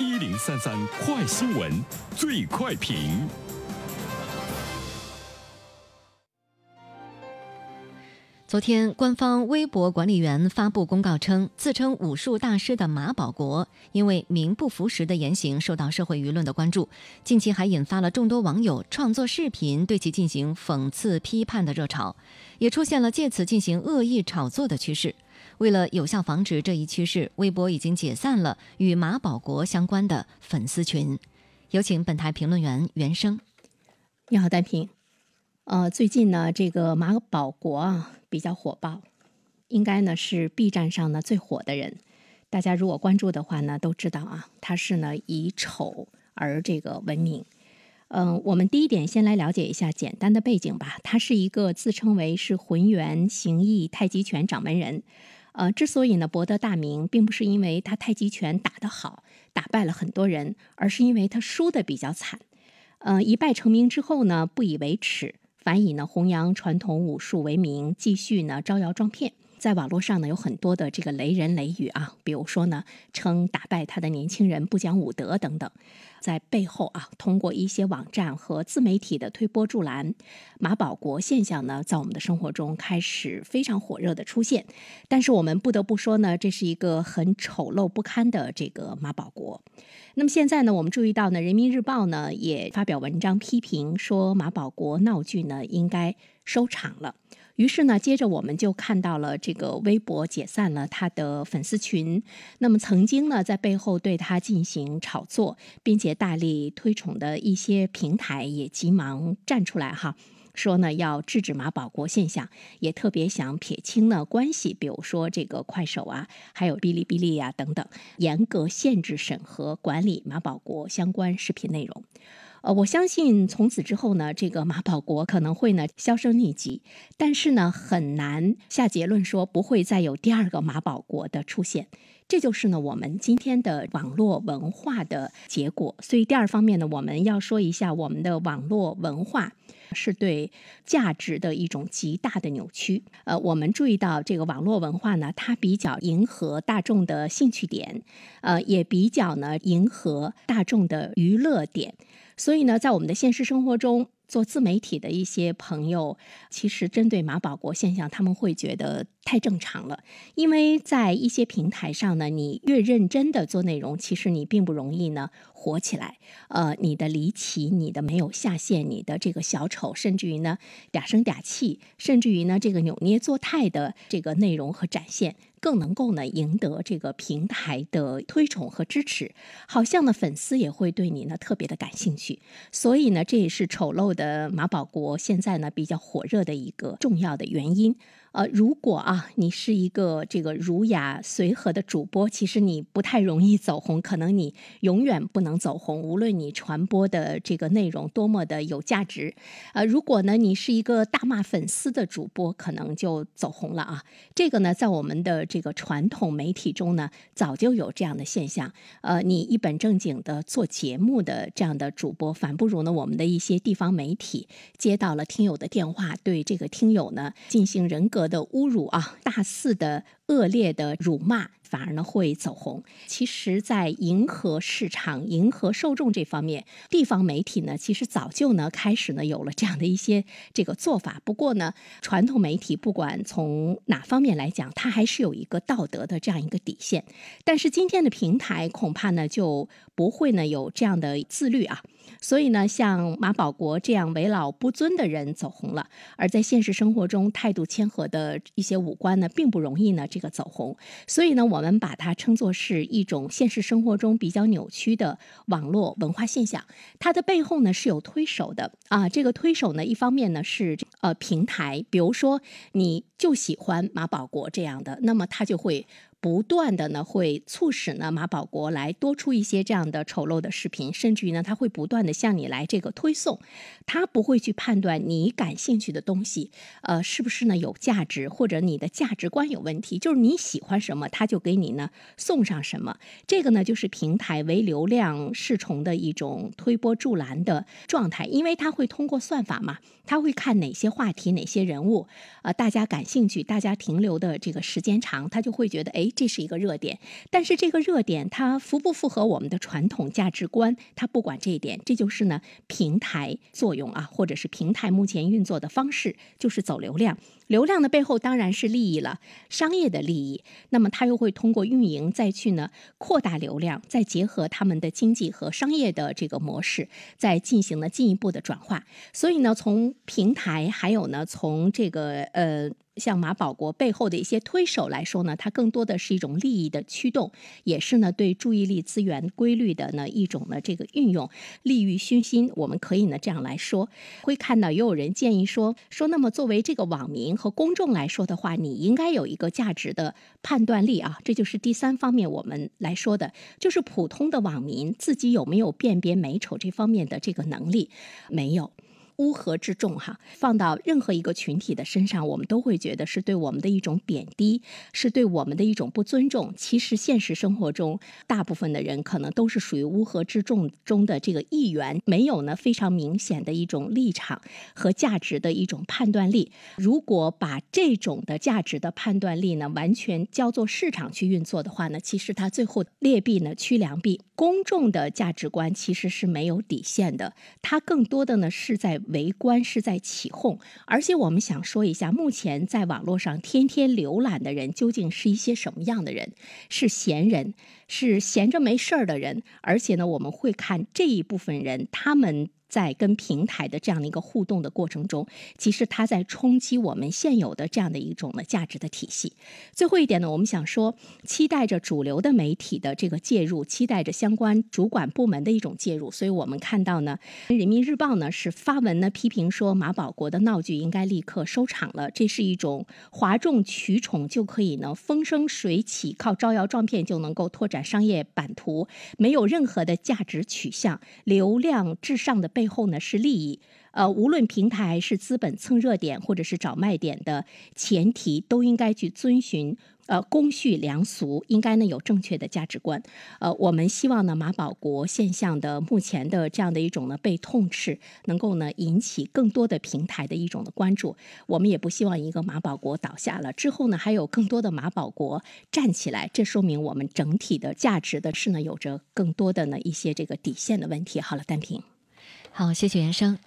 一零三三快新闻，最快评。昨天，官方微博管理员发布公告称，自称武术大师的马保国因为名不符实的言行受到社会舆论的关注，近期还引发了众多网友创作视频对其进行讽刺批判的热潮，也出现了借此进行恶意炒作的趋势。为了有效防止这一趋势，微博已经解散了与马保国相关的粉丝群。有请本台评论员袁生。你好，单平。呃，最近呢，这个马保国啊比较火爆，应该呢是 B 站上呢最火的人。大家如果关注的话呢，都知道啊，他是呢以丑而这个闻名。嗯，我们第一点先来了解一下简单的背景吧。他是一个自称为是浑元形意太极拳掌门人。呃，之所以呢博得大名，并不是因为他太极拳打得好，打败了很多人，而是因为他输的比较惨。呃，一败成名之后呢，不以为耻。反以呢弘扬传统武术为名，继续呢招摇撞骗，在网络上呢有很多的这个雷人雷语啊，比如说呢称打败他的年轻人不讲武德等等。在背后啊，通过一些网站和自媒体的推波助澜，马保国现象呢，在我们的生活中开始非常火热的出现。但是我们不得不说呢，这是一个很丑陋不堪的这个马保国。那么现在呢，我们注意到呢，《人民日报》呢也发表文章批评说，马保国闹剧呢应该收场了。于是呢，接着我们就看到了这个微博解散了他的粉丝群。那么曾经呢，在背后对他进行炒作，并且大力推崇的一些平台也急忙站出来哈，说呢要制止马保国现象，也特别想撇清呢关系，比如说这个快手啊，还有哔哩哔哩呀等等，严格限制审核管理马保国相关视频内容。呃，我相信从此之后呢，这个马保国可能会呢销声匿迹，但是呢很难下结论说不会再有第二个马保国的出现。这就是呢我们今天的网络文化的结果。所以第二方面呢，我们要说一下我们的网络文化是对价值的一种极大的扭曲。呃，我们注意到这个网络文化呢，它比较迎合大众的兴趣点，呃，也比较呢迎合大众的娱乐点。所以呢，在我们的现实生活中，做自媒体的一些朋友，其实针对马保国现象，他们会觉得太正常了。因为在一些平台上呢，你越认真的做内容，其实你并不容易呢火起来。呃，你的离奇，你的没有下限，你的这个小丑，甚至于呢嗲声嗲气，甚至于呢这个扭捏作态的这个内容和展现。更能够呢赢得这个平台的推崇和支持，好像呢粉丝也会对你呢特别的感兴趣，所以呢这也是丑陋的马保国现在呢比较火热的一个重要的原因。呃，如果啊，啊你是一个这个儒雅随和的主播，其实你不太容易走红，可能你永远不能走红，无论你传播的这个内容多么的有价值。呃，如果呢，你是一个大骂粉丝的主播，可能就走红了啊。这个呢，在我们的这个传统媒体中呢，早就有这样的现象。呃，你一本正经的做节目的这样的主播，反不如呢，我们的一些地方媒体接到了听友的电话，对这个听友呢进行人格。的侮辱啊，大四的恶劣的辱骂。反而呢会走红。其实，在迎合市场、迎合受众这方面，地方媒体呢，其实早就呢开始呢有了这样的一些这个做法。不过呢，传统媒体不管从哪方面来讲，它还是有一个道德的这样一个底线。但是今天的平台恐怕呢就不会呢有这样的自律啊。所以呢，像马保国这样为老不尊的人走红了，而在现实生活中态度谦和的一些武官呢，并不容易呢这个走红。所以呢，我。们把它称作是一种现实生活中比较扭曲的网络文化现象，它的背后呢是有推手的啊。这个推手呢，一方面呢是呃平台，比如说你就喜欢马保国这样的，那么他就会。不断的呢，会促使呢马保国来多出一些这样的丑陋的视频，甚至于呢，他会不断的向你来这个推送，他不会去判断你感兴趣的东西，呃，是不是呢有价值，或者你的价值观有问题，就是你喜欢什么，他就给你呢送上什么，这个呢就是平台为流量侍从的一种推波助澜的状态，因为他会通过算法嘛，他会看哪些话题、哪些人物，呃，大家感兴趣，大家停留的这个时间长，他就会觉得，哎。这是一个热点。但是这个热点它符不符合我们的传统价值观？它不管这一点，这就是呢平台作用啊，或者是平台目前运作的方式，就是走流量。流量的背后当然是利益了，商业的利益。那么它又会通过运营再去呢扩大流量，再结合他们的经济和商业的这个模式，再进行了进一步的转化。所以呢，从平台还有呢，从这个呃。像马保国背后的一些推手来说呢，它更多的是一种利益的驱动，也是呢对注意力资源规律的呢一种呢这个运用，利欲熏心。我们可以呢这样来说，会看到也有人建议说说，那么作为这个网民和公众来说的话，你应该有一个价值的判断力啊，这就是第三方面我们来说的，就是普通的网民自己有没有辨别美丑这方面的这个能力，没有。乌合之众，哈，放到任何一个群体的身上，我们都会觉得是对我们的一种贬低，是对我们的一种不尊重。其实现实生活中，大部分的人可能都是属于乌合之众中的这个一员，没有呢非常明显的一种立场和价值的一种判断力。如果把这种的价值的判断力呢，完全交做市场去运作的话呢，其实它最后劣币呢驱良币。公众的价值观其实是没有底线的，它更多的呢是在。围观是在起哄，而且我们想说一下，目前在网络上天天浏览的人究竟是一些什么样的人？是闲人，是闲着没事儿的人，而且呢，我们会看这一部分人，他们。在跟平台的这样的一个互动的过程中，其实它在冲击我们现有的这样的一种呢价值的体系。最后一点呢，我们想说，期待着主流的媒体的这个介入，期待着相关主管部门的一种介入。所以我们看到呢，《人民日报》呢是发文呢批评说，马保国的闹剧应该立刻收场了。这是一种哗众取宠就可以呢风生水起，靠招摇撞骗就能够拓展商业版图，没有任何的价值取向，流量至上的背。后呢是利益，呃，无论平台是资本蹭热点，或者是找卖点的前提，都应该去遵循呃公序良俗，应该呢有正确的价值观。呃，我们希望呢马保国现象的目前的这样的一种呢被痛斥，能够呢引起更多的平台的一种的关注。我们也不希望一个马保国倒下了之后呢还有更多的马保国站起来，这说明我们整体的价值的是呢有着更多的呢一些这个底线的问题。好了，单平。好，谢谢袁生。